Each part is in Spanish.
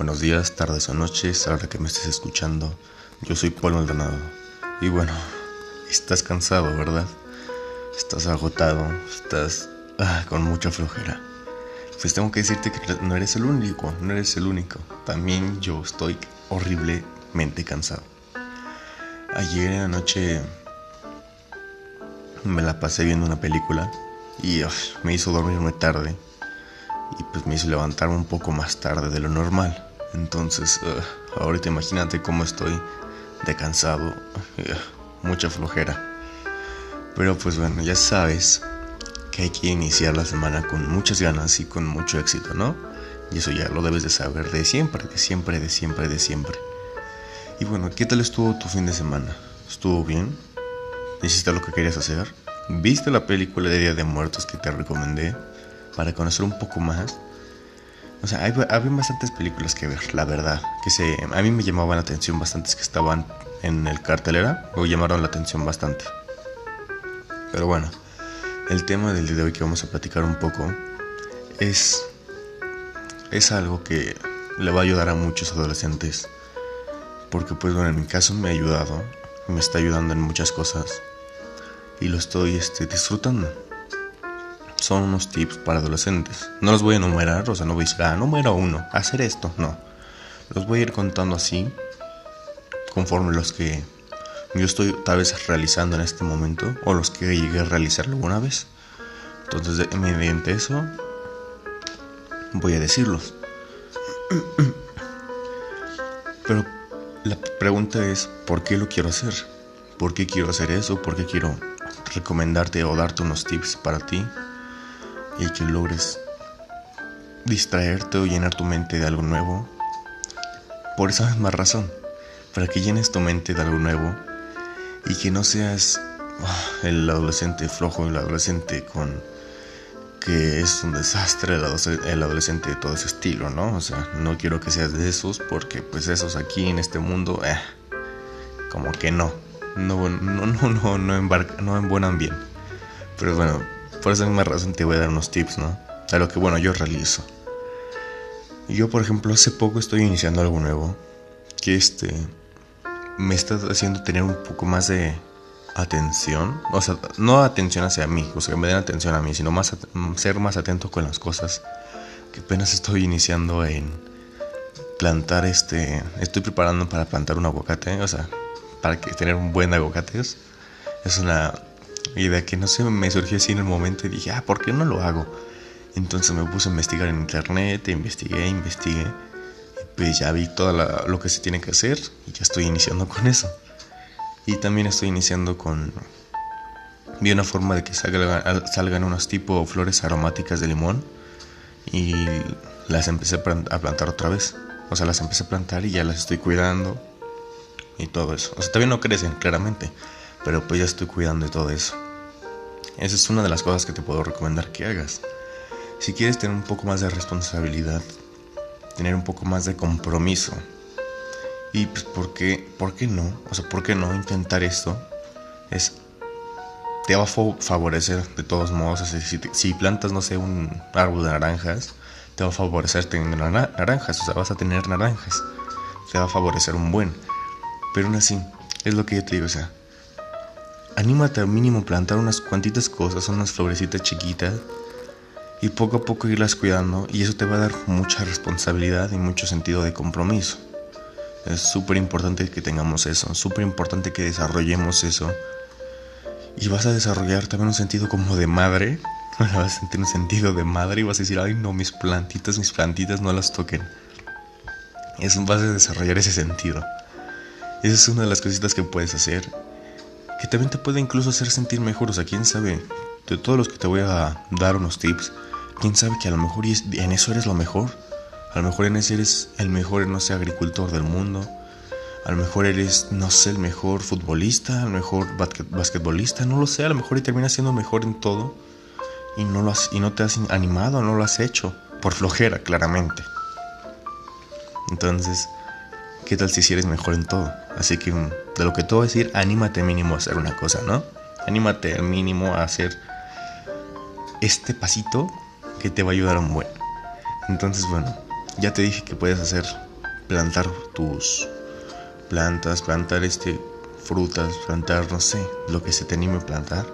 buenos días, tardes o noches, ahora que me estés escuchando. Yo soy Paul Maldonado. Y bueno, estás cansado, ¿verdad? Estás agotado, estás ah, con mucha flojera. Pues tengo que decirte que no eres el único, no eres el único. También yo estoy horriblemente cansado. Ayer anoche me la pasé viendo una película y me hizo dormirme tarde y pues me hizo levantarme un poco más tarde de lo normal. Entonces, ahorita imagínate cómo estoy de cansado, mucha flojera. Pero pues bueno, ya sabes que hay que iniciar la semana con muchas ganas y con mucho éxito, ¿no? Y eso ya lo debes de saber de siempre, de siempre, de siempre, de siempre. Y bueno, ¿qué tal estuvo tu fin de semana? ¿Estuvo bien? ¿Hiciste lo que querías hacer? ¿Viste la película de Día de Muertos que te recomendé? Para conocer un poco más. O sea, hay, había bastantes películas que ver, la verdad. Que se, a mí me llamaban la atención bastantes que estaban en el cartelera. O llamaron la atención bastante. Pero bueno, el tema del día de hoy que vamos a platicar un poco es, es algo que le va a ayudar a muchos adolescentes. Porque pues bueno, en mi caso me ha ayudado. Me está ayudando en muchas cosas y lo estoy este, disfrutando. Son unos tips para adolescentes. No los voy a enumerar, o sea, no voy a decir, ah, número uno, hacer esto, no. Los voy a ir contando así, conforme los que yo estoy tal vez realizando en este momento, o los que llegué a realizar alguna vez. Entonces, mediante eso, voy a decirlos. Pero la pregunta es, ¿por qué lo quiero hacer? ¿Por qué quiero hacer eso? ¿Por qué quiero recomendarte o darte unos tips para ti y que logres distraerte o llenar tu mente de algo nuevo. Por esa misma razón, para que llenes tu mente de algo nuevo y que no seas ah, el adolescente flojo, el adolescente con que es un desastre, el adolescente de todo ese estilo, ¿no? O sea, no quiero que seas de esos porque pues esos aquí en este mundo, eh, como que no no, no, no, no, no, embarca, no en buen bien. Pero bueno, por esa misma razón te voy a dar unos tips, ¿no? A lo que, bueno, yo realizo. Yo, por ejemplo, hace poco estoy iniciando algo nuevo que este me está haciendo tener un poco más de atención, o sea, no atención hacia mí, o sea, que me den atención a mí, sino más ser más atento con las cosas que apenas estoy iniciando en plantar este, estoy preparando para plantar un aguacate, o sea, para que tener un buen aguacates. Es una idea que no sé, me surgió así en el momento y dije, ah, ¿por qué no lo hago? Entonces me puse a investigar en internet, investigué, investigué. Y pues ya vi todo lo que se tiene que hacer y ya estoy iniciando con eso. Y también estoy iniciando con... Vi una forma de que salgan unos tipo flores aromáticas de limón y las empecé a plantar otra vez. O sea, las empecé a plantar y ya las estoy cuidando y todo eso. O sea, todavía no crecen, claramente, pero pues ya estoy cuidando de todo eso. Esa es una de las cosas que te puedo recomendar que hagas. Si quieres tener un poco más de responsabilidad, tener un poco más de compromiso, y pues, ¿por qué, ¿por qué no? O sea, ¿por qué no intentar esto? Es te va a favorecer de todos modos. si, si, plantas, no sé, un árbol de naranjas, te va a favorecer tener naranjas, o sea, vas a tener naranjas. Te va a favorecer un buen. Pero aún así, es lo que yo te digo, o sea, anímate al mínimo plantar unas cuantitas cosas, unas florecitas chiquitas y poco a poco irlas cuidando y eso te va a dar mucha responsabilidad y mucho sentido de compromiso. Es súper importante que tengamos eso, súper importante que desarrollemos eso. Y vas a desarrollar también un sentido como de madre. Vas a sentir un sentido de madre y vas a decir, ay no, mis plantitas, mis plantitas no las toquen. Eso vas a desarrollar ese sentido. Esa es una de las cositas que puedes hacer. Que también te puede incluso hacer sentir mejor. O sea, quién sabe. De todos los que te voy a dar unos tips. Quién sabe que a lo mejor en eso eres lo mejor. A lo mejor en eso eres el mejor, no sé, agricultor del mundo. A lo mejor eres, no sé, el mejor futbolista, el mejor basquetbolista, no lo sé. A lo mejor y terminas siendo mejor en todo. Y no, lo has, y no te has animado, no lo has hecho. Por flojera, claramente. Entonces, ¿qué tal si eres mejor en todo? Así que mm, de lo que te voy a decir, anímate mínimo a hacer una cosa, ¿no? Anímate mínimo a hacer este pasito que te va a ayudar a un buen. Entonces, bueno, ya te dije que puedes hacer plantar tus plantas, plantar este frutas, plantar, no sé, lo que se te anime a plantar.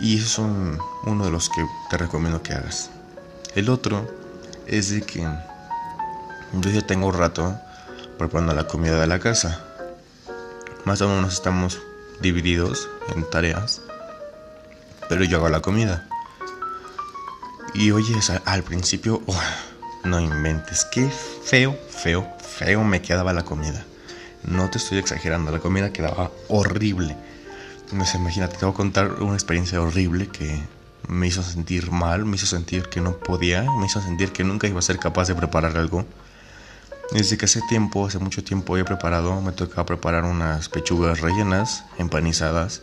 Y eso son uno de los que te recomiendo que hagas. El otro es de que yo ya tengo un rato preparando la comida de la casa. Más o menos estamos divididos en tareas, pero yo hago la comida. Y oye, al principio, oh, no inventes, qué feo, feo, feo me quedaba la comida. No te estoy exagerando, la comida quedaba horrible. Imagínate, te voy a contar una experiencia horrible que me hizo sentir mal, me hizo sentir que no podía, me hizo sentir que nunca iba a ser capaz de preparar algo. Desde que hace tiempo, hace mucho tiempo he preparado, me tocaba preparar unas pechugas rellenas, empanizadas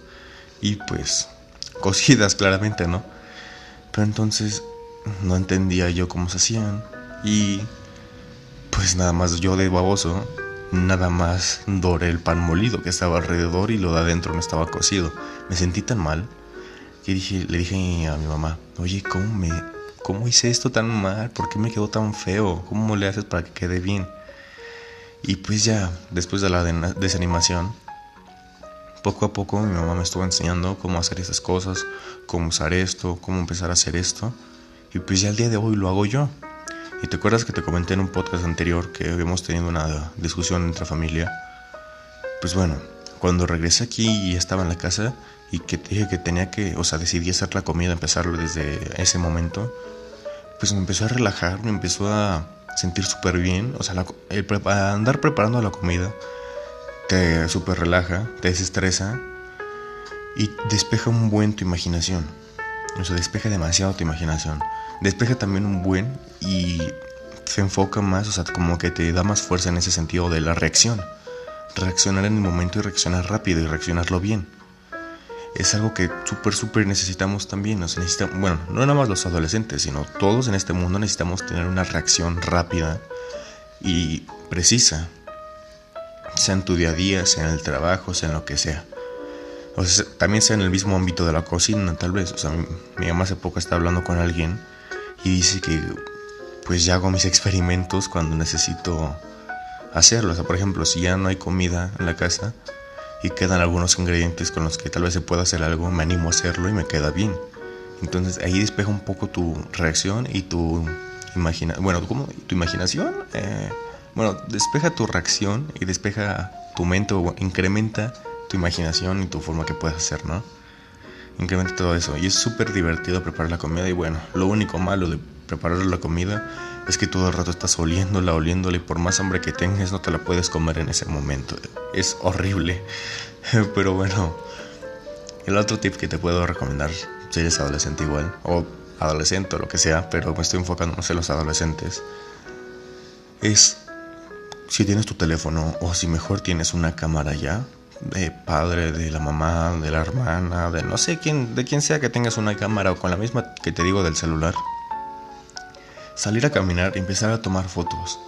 y pues cocidas claramente, ¿no? Pero entonces no entendía yo cómo se hacían y pues nada más yo de baboso, nada más doré el pan molido que estaba alrededor y lo de adentro no estaba cocido. Me sentí tan mal que dije, le dije a mi mamá, oye, ¿cómo, me, ¿cómo hice esto tan mal? ¿Por qué me quedó tan feo? ¿Cómo le haces para que quede bien? Y pues ya, después de la desanimación, poco a poco mi mamá me estuvo enseñando cómo hacer esas cosas, cómo usar esto, cómo empezar a hacer esto. Y pues ya el día de hoy lo hago yo. Y te acuerdas que te comenté en un podcast anterior que habíamos tenido una discusión entre familia. Pues bueno, cuando regresé aquí y estaba en la casa y que dije que tenía que, o sea, decidí hacer la comida, empezarlo desde ese momento, pues me empezó a relajar, me empezó a sentir súper bien. O sea, el andar preparando la comida te súper relaja, te desestresa y despeja un buen tu imaginación. O sea, despeja demasiado tu imaginación. Despeja también un buen y se enfoca más, o sea, como que te da más fuerza en ese sentido de la reacción. Reaccionar en el momento y reaccionar rápido y reaccionarlo bien. Es algo que súper, súper necesitamos también. Nos necesitamos, bueno, no nada más los adolescentes, sino todos en este mundo necesitamos tener una reacción rápida y precisa. Sea en tu día a día, sea en el trabajo, sea en lo que sea. O sea, también sea en el mismo ámbito de la cocina, tal vez. O sea, mi, mi mamá hace poco está hablando con alguien y dice que pues ya hago mis experimentos cuando necesito hacerlo. O sea, por ejemplo, si ya no hay comida en la casa y quedan algunos ingredientes con los que tal vez se pueda hacer algo, me animo a hacerlo y me queda bien. Entonces ahí despeja un poco tu reacción y tu imaginación. Bueno, ¿cómo? ¿Tu imaginación? Eh, bueno, despeja tu reacción y despeja tu mente o incrementa tu imaginación y tu forma que puedes hacer, ¿no? Incrementa todo eso. Y es súper divertido preparar la comida. Y bueno, lo único malo de preparar la comida es que todo el rato estás oliéndola, oliéndola. Y por más hambre que tengas, no te la puedes comer en ese momento. Es horrible. Pero bueno, el otro tip que te puedo recomendar, si eres adolescente igual, o adolescente o lo que sea, pero me estoy enfocando más en los adolescentes, es si tienes tu teléfono o si mejor tienes una cámara ya, de padre, de la mamá, de la hermana, de no sé quién, de quien sea que tengas una cámara o con la misma que te digo del celular. Salir a caminar y empezar a tomar fotos.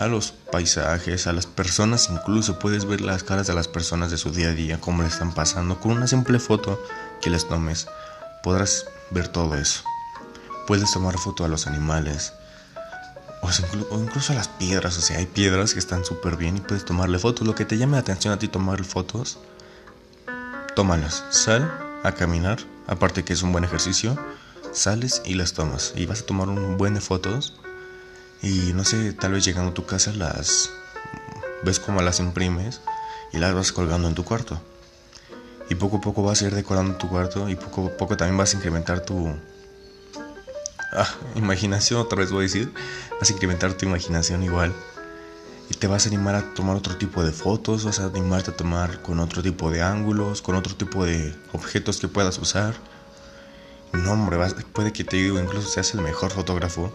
A los paisajes, a las personas, incluso puedes ver las caras de las personas de su día a día, cómo le están pasando. Con una simple foto que les tomes, podrás ver todo eso. Puedes tomar foto a los animales, o, incluso a las piedras, o sea, hay piedras que están súper bien y puedes tomarle fotos. Lo que te llame la atención a ti tomar fotos, tómalas. Sal a caminar, aparte que es un buen ejercicio, sales y las tomas. Y vas a tomar un buen de fotos y no sé, tal vez llegando a tu casa las ves cómo las imprimes y las vas colgando en tu cuarto. Y poco a poco vas a ir decorando tu cuarto y poco a poco también vas a incrementar tu, ah, imaginación, otra vez voy a decir, vas a incrementar tu imaginación igual. Y te vas a animar a tomar otro tipo de fotos, vas a animarte a tomar con otro tipo de ángulos, con otro tipo de objetos que puedas usar. No, hombre, puede que te digo, incluso seas el mejor fotógrafo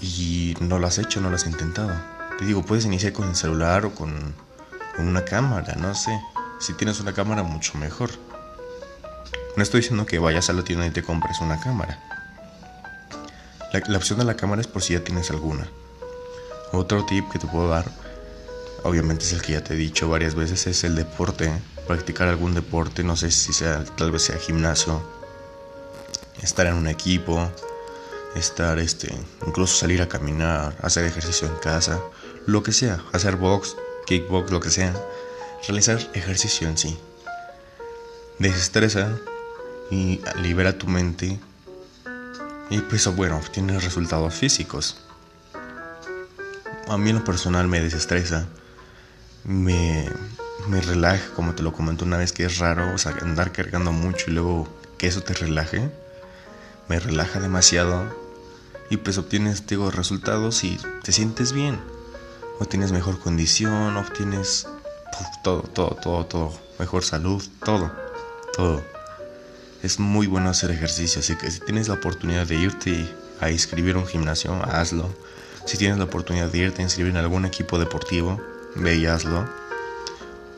y no lo has hecho, no lo has intentado. Te digo, puedes iniciar con el celular o con, una cámara, no sé. Si tienes una cámara, mucho mejor. No estoy diciendo que vayas a la tienda y te compres una cámara. La, opción de la cámara es por si ya tienes alguna. Otro tip que te puedo dar, obviamente es el que ya te he dicho varias veces, es el deporte. Practicar algún deporte, no sé si sea, tal vez sea gimnasio, estar en un equipo, estar, este, incluso salir a caminar, hacer ejercicio en casa, lo que sea, hacer box, kickbox, lo que sea, realizar ejercicio en sí. Desestresa y libera tu mente y pues bueno, obtienes resultados físicos. A mí en lo personal me desestresa, me, me relaja, como te lo comenté una vez, que es raro, o sea, andar cargando mucho y luego que eso te relaje, me relaja demasiado y pues obtienes, digo, resultados y te sientes bien, obtienes mejor condición, obtienes todo, todo, todo, todo, mejor salud, todo, todo. Es muy bueno hacer ejercicio, así que si tienes la oportunidad de irte a inscribir un gimnasio, hazlo. Si tienes la oportunidad de irte a inscribir en algún equipo deportivo, ve y hazlo.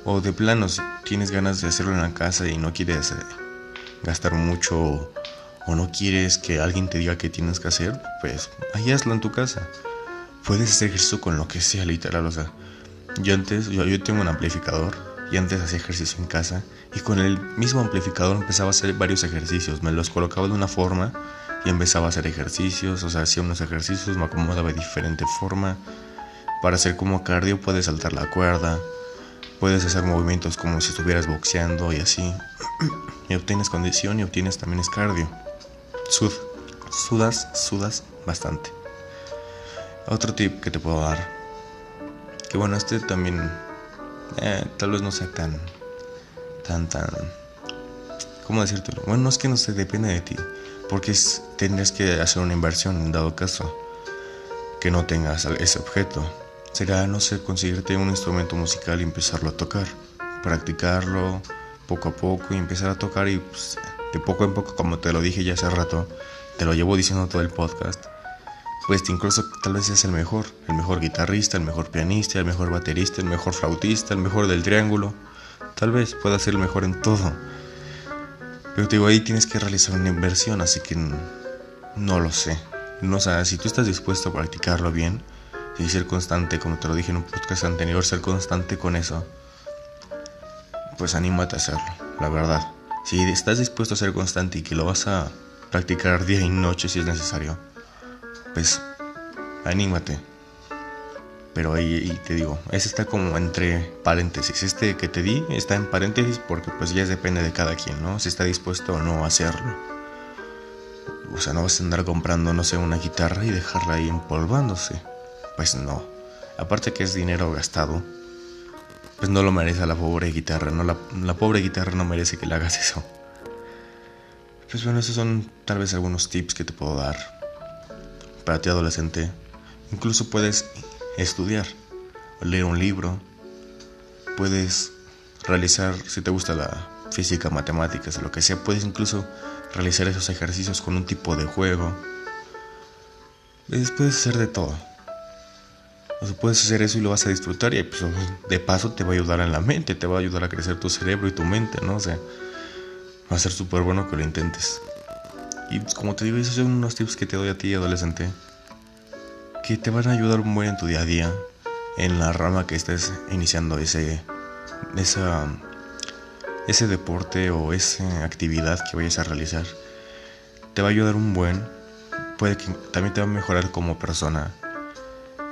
O de plano, si tienes ganas de hacerlo en la casa y no quieres eh, gastar mucho o no quieres que alguien te diga qué tienes que hacer, pues ahí hazlo en tu casa. Puedes hacer ejercicio con lo que sea, literal. O sea, yo antes, yo, yo tengo un amplificador y antes hacía ejercicio en casa y con el mismo amplificador empezaba a hacer varios ejercicios. Me los colocaba de una forma y empezaba a hacer ejercicios, o sea, hacía unos ejercicios, me acomodaba de diferente forma. Para hacer como cardio puedes saltar la cuerda, puedes hacer movimientos como si estuvieras boxeando y así. y obtienes condición y obtienes también es cardio. Sud, sudas, sudas bastante. Otro tip que te puedo dar, que bueno, este también eh, tal vez no sea tan, tan, tan, ¿cómo decírtelo? Bueno, no es que no se depende de ti, porque tendrías que hacer una inversión en dado caso que no tengas ese objeto será, no sé, conseguirte un instrumento musical y empezarlo a tocar, practicarlo poco a poco y empezar a tocar y pues, de poco en poco, como te lo dije ya hace rato, te lo llevo diciendo todo el podcast, pues incluso tal vez seas el mejor, el mejor guitarrista, el mejor pianista, el mejor baterista, el mejor flautista, el mejor del triángulo, tal vez pueda ser el mejor en todo. Pero te digo, ahí tienes que realizar una inversión, así que no lo sé. No, o si tú estás dispuesto a practicarlo bien, y ser constante, como te lo dije en un podcast anterior, ser constante con eso, pues anímate a hacerlo, la verdad. Si estás dispuesto a ser constante y que lo vas a practicar día y noche si es necesario, pues anímate. Pero ahí, te digo, ese está como entre paréntesis. Este que te di está en paréntesis porque pues ya depende de cada quien, ¿no? Si está dispuesto o no a hacerlo. O sea, no vas a andar comprando, no sé, una guitarra y dejarla ahí empolvándose. Pues no. Aparte que es dinero gastado, pues no lo merece la pobre guitarra, ¿no? La, pobre guitarra no merece que le hagas eso. Pues bueno, esos son tal vez algunos tips que te puedo dar para ti adolescente. Incluso puedes estudiar, leer un libro, puedes realizar, si te gusta la física, matemáticas lo que sea, puedes incluso realizar esos ejercicios con un tipo de juego. Puedes hacer de todo. O sea, puedes hacer eso y lo vas a disfrutar y pues, de paso te va a ayudar en la mente, te va a ayudar a crecer tu cerebro y tu mente, ¿no? O sea, va a ser súper bueno que lo intentes. Y como te digo, esos son unos tips que te doy a ti, adolescente, que te van a ayudar un buen en tu día a día, en la rama que estés iniciando ese, esa, ese deporte o esa actividad que vayas a realizar. Te va a ayudar un buen, puede que también te va a mejorar como persona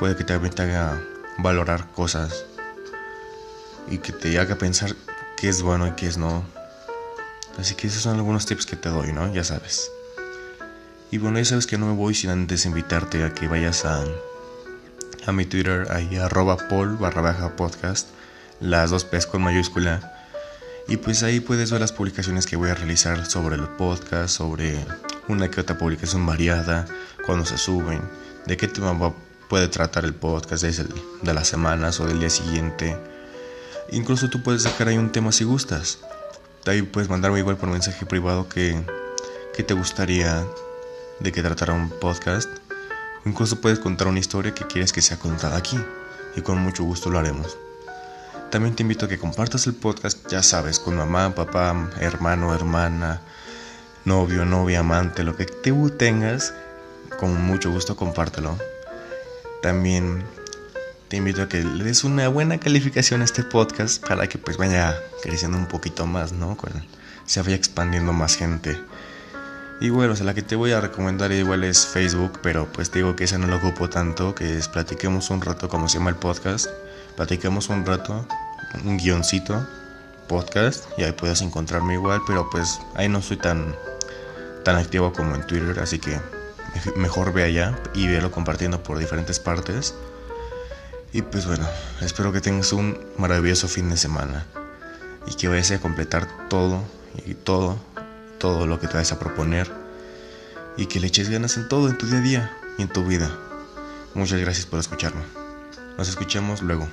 puede que también te haga valorar cosas y que te haga pensar qué es bueno y qué es no. Así que esos son algunos tips que te doy, ¿no? Ya sabes. Y bueno, ya sabes que no me voy sin antes invitarte a que vayas a, a mi Twitter, ahí arroba Paul barra baja podcast, las dos P's con mayúscula. Y pues ahí puedes ver las publicaciones que voy a realizar sobre el podcast, sobre una que otra publicación variada, cuando se suben, de qué tema va puede tratar el podcast de las semanas o del día siguiente. Incluso tú puedes sacar ahí un tema si gustas. Ahí puedes mandarme igual por mensaje privado que, que te gustaría de que tratara un podcast. Incluso puedes contar una historia que quieres que sea contada aquí y con mucho gusto lo haremos. También te invito a que compartas el podcast, ya sabes, con mamá, papá, hermano, hermana, novio, novia, amante, lo que tú tengas, con mucho gusto compártelo. También te invito a que le des una buena calificación a este podcast para que pues vaya creciendo un poquito más, ¿no? se vaya expandiendo más gente. Igual, o sea, la que te voy a recomendar igual es Facebook, pero pues te digo que esa no lo ocupo tanto, que es platiquemos un rato, como se llama el podcast, platiquemos un rato, un guioncito, podcast, y ahí puedes encontrarme igual, pero pues ahí no soy tan, tan activo como en Twitter, así que mejor ve allá y véalo compartiendo por diferentes partes. Y pues bueno, espero que tengas un maravilloso fin de semana y que vayas a completar todo y todo todo lo que te vayas a proponer y que le eches ganas en todo, en tu día a día y en tu vida. Muchas gracias por escucharme. Nos escuchamos luego.